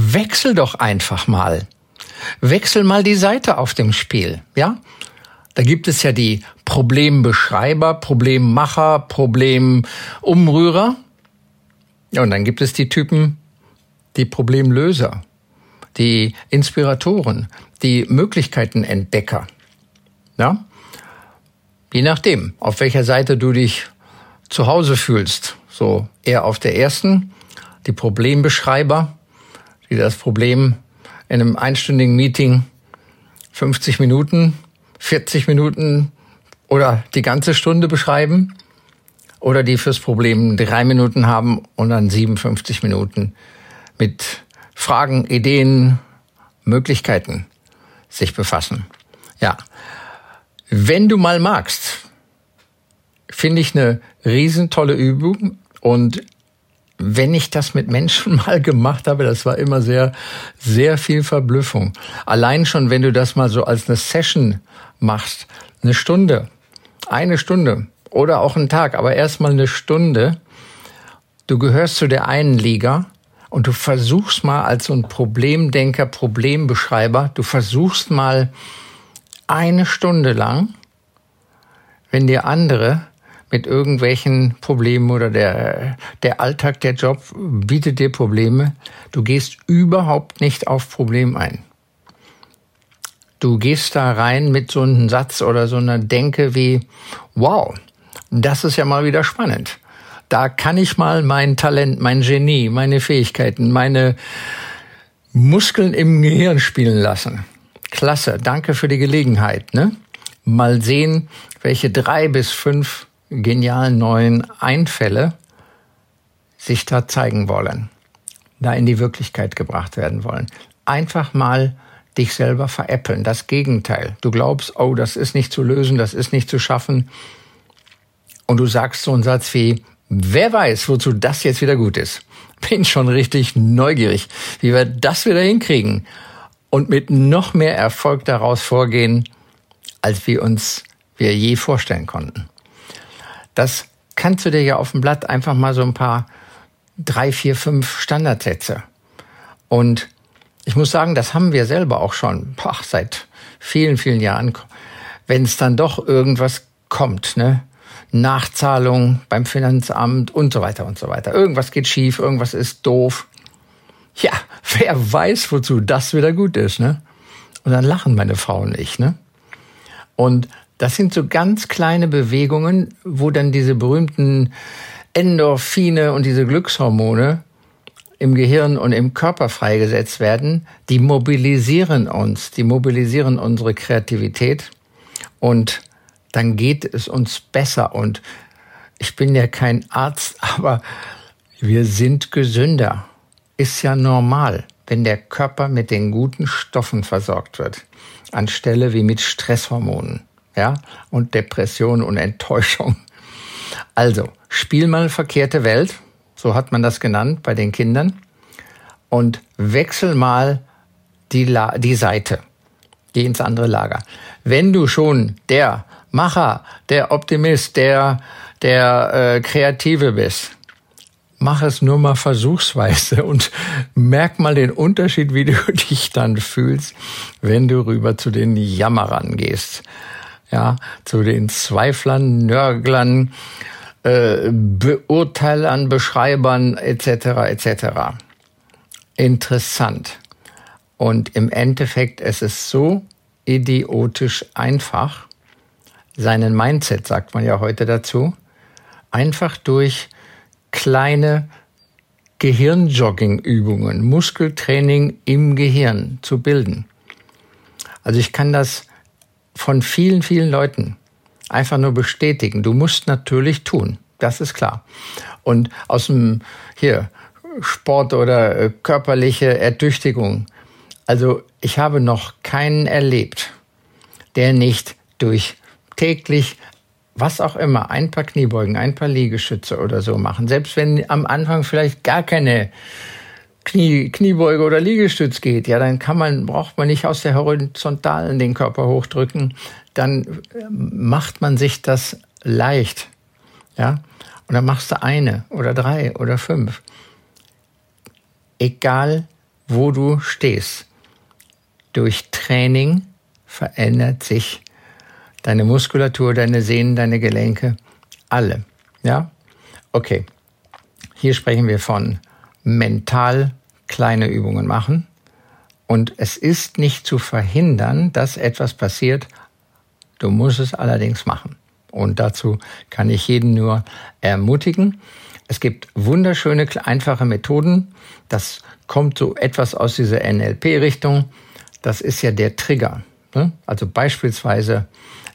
Wechsel doch einfach mal. Wechsel mal die Seite auf dem Spiel, ja? Da gibt es ja die Problembeschreiber, Problemmacher, Problemumrührer. Und dann gibt es die Typen, die Problemlöser, die Inspiratoren, die Möglichkeitenentdecker. Ja? Je nachdem, auf welcher Seite du dich zu Hause fühlst. So eher auf der ersten, die Problembeschreiber, die das Problem in einem einstündigen Meeting 50 Minuten, 40 Minuten oder die ganze Stunde beschreiben oder die fürs Problem drei Minuten haben und dann 57 Minuten mit Fragen, Ideen, Möglichkeiten sich befassen. Ja. Wenn du mal magst, finde ich eine riesentolle Übung und wenn ich das mit Menschen mal gemacht habe, das war immer sehr, sehr viel Verblüffung. Allein schon, wenn du das mal so als eine Session machst, eine Stunde, eine Stunde oder auch einen Tag, aber erstmal eine Stunde, du gehörst zu der einen Liga und du versuchst mal als so ein Problemdenker, Problembeschreiber, du versuchst mal eine Stunde lang, wenn dir andere mit irgendwelchen Problemen oder der, der Alltag, der Job bietet dir Probleme. Du gehst überhaupt nicht auf Problem ein. Du gehst da rein mit so einem Satz oder so einer Denke wie, wow, das ist ja mal wieder spannend. Da kann ich mal mein Talent, mein Genie, meine Fähigkeiten, meine Muskeln im Gehirn spielen lassen. Klasse, danke für die Gelegenheit. Ne? Mal sehen, welche drei bis fünf genialen neuen Einfälle sich da zeigen wollen, da in die Wirklichkeit gebracht werden wollen. Einfach mal dich selber veräppeln. Das Gegenteil. Du glaubst, oh, das ist nicht zu lösen, das ist nicht zu schaffen. Und du sagst so einen Satz wie, wer weiß, wozu das jetzt wieder gut ist. Bin schon richtig neugierig, wie wir das wieder hinkriegen und mit noch mehr Erfolg daraus vorgehen, als wir uns wir je vorstellen konnten. Das kannst du dir ja auf dem Blatt einfach mal so ein paar drei, vier, fünf Standardsätze. Und ich muss sagen, das haben wir selber auch schon boah, seit vielen, vielen Jahren. Wenn es dann doch irgendwas kommt, ne? Nachzahlung beim Finanzamt und so weiter und so weiter. Irgendwas geht schief, irgendwas ist doof. Ja, wer weiß, wozu das wieder gut ist, ne? Und dann lachen meine Frauen nicht, ne? Und das sind so ganz kleine Bewegungen, wo dann diese berühmten Endorphine und diese Glückshormone im Gehirn und im Körper freigesetzt werden, die mobilisieren uns, die mobilisieren unsere Kreativität und dann geht es uns besser. Und ich bin ja kein Arzt, aber wir sind gesünder. Ist ja normal, wenn der Körper mit den guten Stoffen versorgt wird, anstelle wie mit Stresshormonen ja, und Depression und Enttäuschung. Also, spiel mal verkehrte Welt, so hat man das genannt bei den Kindern, und wechsel mal die, La die Seite, geh ins andere Lager. Wenn du schon der Macher, der Optimist, der, der äh, Kreative bist, mach es nur mal versuchsweise und merk mal den Unterschied, wie du dich dann fühlst, wenn du rüber zu den Jammerern gehst ja, zu den Zweiflern, Nörglern, äh, Beurteilern, Beschreibern etc. etc. Interessant. Und im Endeffekt es ist so idiotisch einfach, seinen Mindset, sagt man ja heute dazu, einfach durch kleine Gehirnjogging-Übungen, Muskeltraining im Gehirn zu bilden. Also ich kann das von vielen, vielen Leuten einfach nur bestätigen. Du musst natürlich tun. Das ist klar. Und aus dem, hier, Sport oder äh, körperliche Ertüchtigung Also ich habe noch keinen erlebt, der nicht durch täglich was auch immer, ein paar Kniebeugen, ein paar Liegestütze oder so machen. Selbst wenn am Anfang vielleicht gar keine Knie, Kniebeuge oder Liegestütz geht, ja, dann kann man, braucht man nicht aus der Horizontalen den Körper hochdrücken. Dann äh, macht man sich das leicht. Ja, und dann machst du eine oder drei oder fünf. Egal, wo du stehst. Durch Training verändert sich deine Muskulatur, deine Sehnen, deine Gelenke, alle. Ja? Okay. Hier sprechen wir von mental kleine Übungen machen. Und es ist nicht zu verhindern, dass etwas passiert. Du musst es allerdings machen. Und dazu kann ich jeden nur ermutigen. Es gibt wunderschöne, einfache Methoden. Das kommt so etwas aus dieser NLP-Richtung. Das ist ja der Trigger. Ne? Also beispielsweise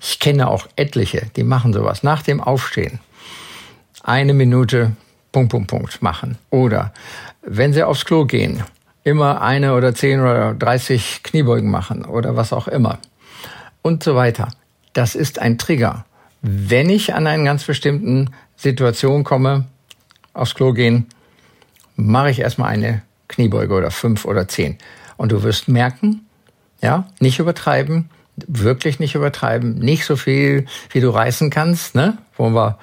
ich kenne auch etliche, die machen sowas nach dem Aufstehen. Eine Minute Punkt, Punkt, Punkt machen. Oder wenn sie aufs Klo gehen, immer eine oder zehn oder dreißig Kniebeugen machen oder was auch immer. Und so weiter. Das ist ein Trigger. Wenn ich an einen ganz bestimmten Situation komme, aufs Klo gehen, mache ich erstmal eine Kniebeuge oder fünf oder zehn. Und du wirst merken, ja, nicht übertreiben, wirklich nicht übertreiben, nicht so viel, wie du reißen kannst, ne? Wollen wir,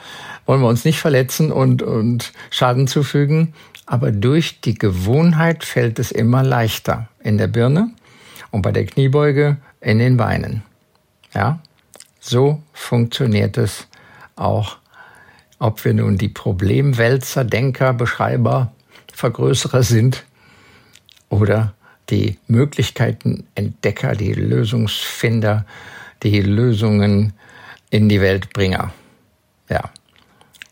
wollen wir uns nicht verletzen und, und Schaden zufügen. Aber durch die Gewohnheit fällt es immer leichter in der Birne und bei der Kniebeuge in den Beinen. Ja? So funktioniert es auch, ob wir nun die Problemwälzer, Denker, Beschreiber, Vergrößerer sind oder die Möglichkeiten Entdecker, die Lösungsfinder, die Lösungen in die Weltbringer. Ja,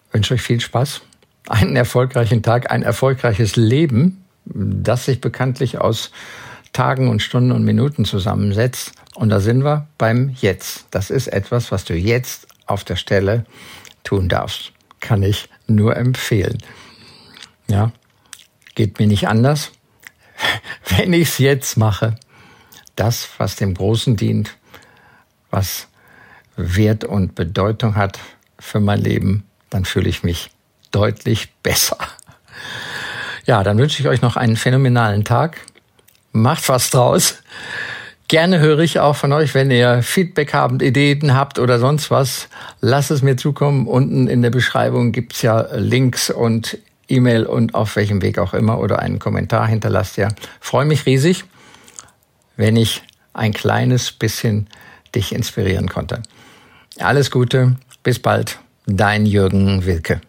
ich wünsche euch viel Spaß, einen erfolgreichen Tag, ein erfolgreiches Leben, das sich bekanntlich aus Tagen und Stunden und Minuten zusammensetzt. Und da sind wir beim Jetzt. Das ist etwas, was du jetzt auf der Stelle tun darfst. Kann ich nur empfehlen. Ja, geht mir nicht anders. wenn ich es jetzt mache, das, was dem Großen dient, was Wert und Bedeutung hat für mein Leben, dann fühle ich mich deutlich besser. Ja, dann wünsche ich euch noch einen phänomenalen Tag. Macht was draus. Gerne höre ich auch von euch, wenn ihr Feedback habt, Ideen habt oder sonst was. Lasst es mir zukommen. Unten in der Beschreibung gibt's ja Links und E-Mail und auf welchem Weg auch immer oder einen Kommentar hinterlasst ja. Freue mich riesig, wenn ich ein kleines bisschen dich inspirieren konnte. Alles Gute, bis bald, dein Jürgen Wilke.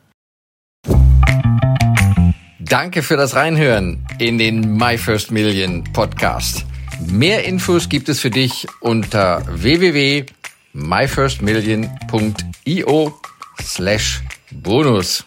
Danke für das Reinhören in den My First Million Podcast. Mehr Infos gibt es für dich unter www.myfirstmillion.io slash bonus.